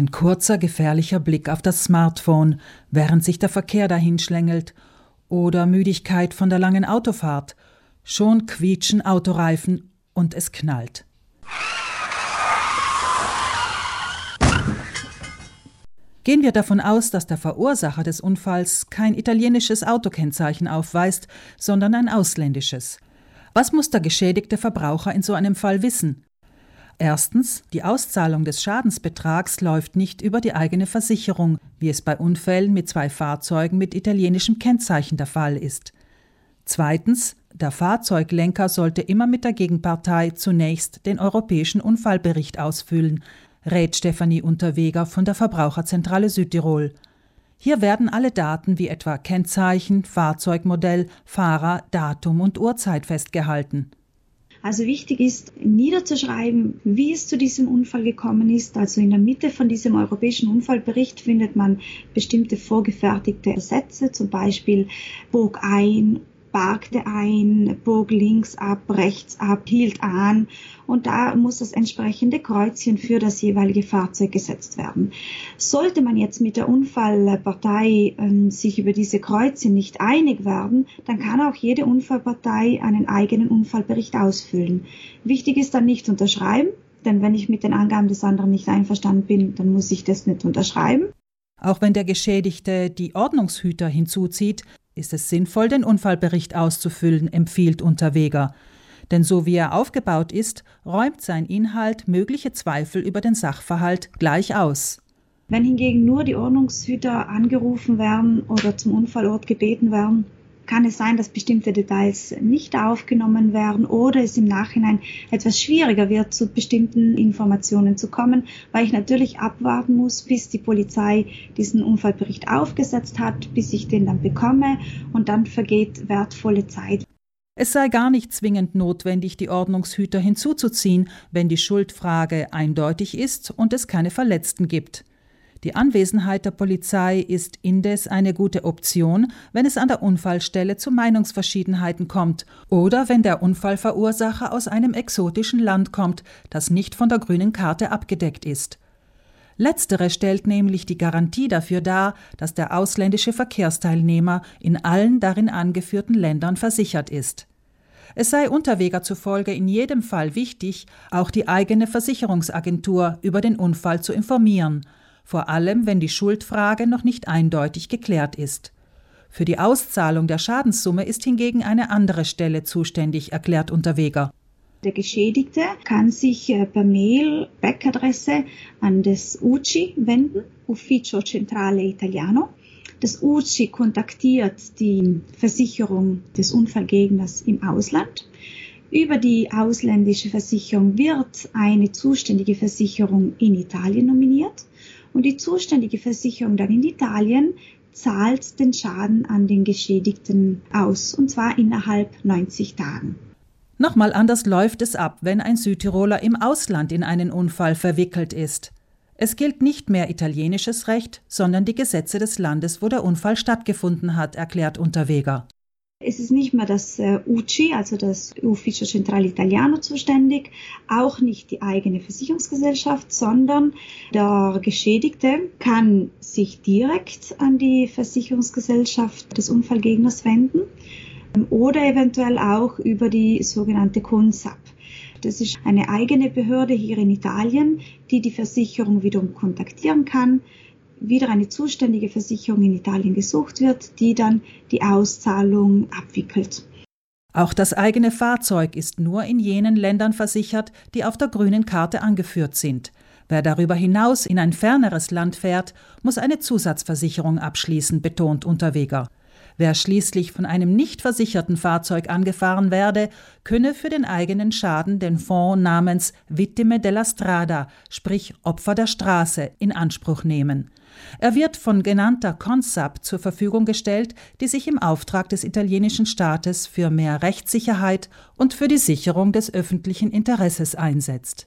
Ein kurzer, gefährlicher Blick auf das Smartphone, während sich der Verkehr dahinschlängelt, oder Müdigkeit von der langen Autofahrt. Schon quietschen Autoreifen und es knallt. Gehen wir davon aus, dass der Verursacher des Unfalls kein italienisches Autokennzeichen aufweist, sondern ein ausländisches. Was muss der geschädigte Verbraucher in so einem Fall wissen? Erstens, die Auszahlung des Schadensbetrags läuft nicht über die eigene Versicherung, wie es bei Unfällen mit zwei Fahrzeugen mit italienischem Kennzeichen der Fall ist. Zweitens, der Fahrzeuglenker sollte immer mit der Gegenpartei zunächst den europäischen Unfallbericht ausfüllen, rät Stefanie Unterweger von der Verbraucherzentrale Südtirol. Hier werden alle Daten wie etwa Kennzeichen, Fahrzeugmodell, Fahrer, Datum und Uhrzeit festgehalten. Also wichtig ist niederzuschreiben, wie es zu diesem Unfall gekommen ist. Also in der Mitte von diesem europäischen Unfallbericht findet man bestimmte vorgefertigte Sätze, zum Beispiel bog ein parkte ein, bog links ab, rechts ab, hielt an und da muss das entsprechende Kreuzchen für das jeweilige Fahrzeug gesetzt werden. Sollte man jetzt mit der Unfallpartei äh, sich über diese Kreuzchen nicht einig werden, dann kann auch jede Unfallpartei einen eigenen Unfallbericht ausfüllen. Wichtig ist dann nicht unterschreiben, denn wenn ich mit den Angaben des anderen nicht einverstanden bin, dann muss ich das nicht unterschreiben. Auch wenn der Geschädigte die Ordnungshüter hinzuzieht, ist es sinnvoll, den Unfallbericht auszufüllen, empfiehlt Unterweger. Denn so wie er aufgebaut ist, räumt sein Inhalt mögliche Zweifel über den Sachverhalt gleich aus. Wenn hingegen nur die Ordnungshüter angerufen werden oder zum Unfallort gebeten werden, kann es sein, dass bestimmte Details nicht aufgenommen werden oder es im Nachhinein etwas schwieriger wird, zu bestimmten Informationen zu kommen, weil ich natürlich abwarten muss, bis die Polizei diesen Unfallbericht aufgesetzt hat, bis ich den dann bekomme und dann vergeht wertvolle Zeit. Es sei gar nicht zwingend notwendig, die Ordnungshüter hinzuzuziehen, wenn die Schuldfrage eindeutig ist und es keine Verletzten gibt. Die Anwesenheit der Polizei ist indes eine gute Option, wenn es an der Unfallstelle zu Meinungsverschiedenheiten kommt oder wenn der Unfallverursacher aus einem exotischen Land kommt, das nicht von der grünen Karte abgedeckt ist. Letztere stellt nämlich die Garantie dafür dar, dass der ausländische Verkehrsteilnehmer in allen darin angeführten Ländern versichert ist. Es sei Unterweger zufolge in jedem Fall wichtig, auch die eigene Versicherungsagentur über den Unfall zu informieren, vor allem wenn die Schuldfrage noch nicht eindeutig geklärt ist. Für die Auszahlung der Schadenssumme ist hingegen eine andere Stelle zuständig, erklärt Unterweger. Der Geschädigte kann sich äh, per Mail Backadresse an das UCI wenden, Ufficio Centrale Italiano. Das UCI kontaktiert die Versicherung des Unfallgegners im Ausland. Über die ausländische Versicherung wird eine zuständige Versicherung in Italien nominiert und die zuständige Versicherung dann in Italien zahlt den Schaden an den Geschädigten aus, und zwar innerhalb 90 Tagen. Nochmal anders läuft es ab, wenn ein Südtiroler im Ausland in einen Unfall verwickelt ist. Es gilt nicht mehr italienisches Recht, sondern die Gesetze des Landes, wo der Unfall stattgefunden hat, erklärt Unterweger. Es ist nicht mehr das äh, UCI, also das Ufficio Centrale Italiano zuständig, auch nicht die eigene Versicherungsgesellschaft, sondern der Geschädigte kann sich direkt an die Versicherungsgesellschaft des Unfallgegners wenden ähm, oder eventuell auch über die sogenannte CONSAP. Das ist eine eigene Behörde hier in Italien, die die Versicherung wiederum kontaktieren kann, wieder eine zuständige Versicherung in Italien gesucht wird, die dann die Auszahlung abwickelt. Auch das eigene Fahrzeug ist nur in jenen Ländern versichert, die auf der grünen Karte angeführt sind. Wer darüber hinaus in ein ferneres Land fährt, muss eine Zusatzversicherung abschließen, betont Unterweger. Wer schließlich von einem nicht versicherten Fahrzeug angefahren werde, könne für den eigenen Schaden den Fonds namens Vittime della Strada, sprich Opfer der Straße, in Anspruch nehmen. Er wird von genannter Consap zur Verfügung gestellt, die sich im Auftrag des italienischen Staates für mehr Rechtssicherheit und für die Sicherung des öffentlichen Interesses einsetzt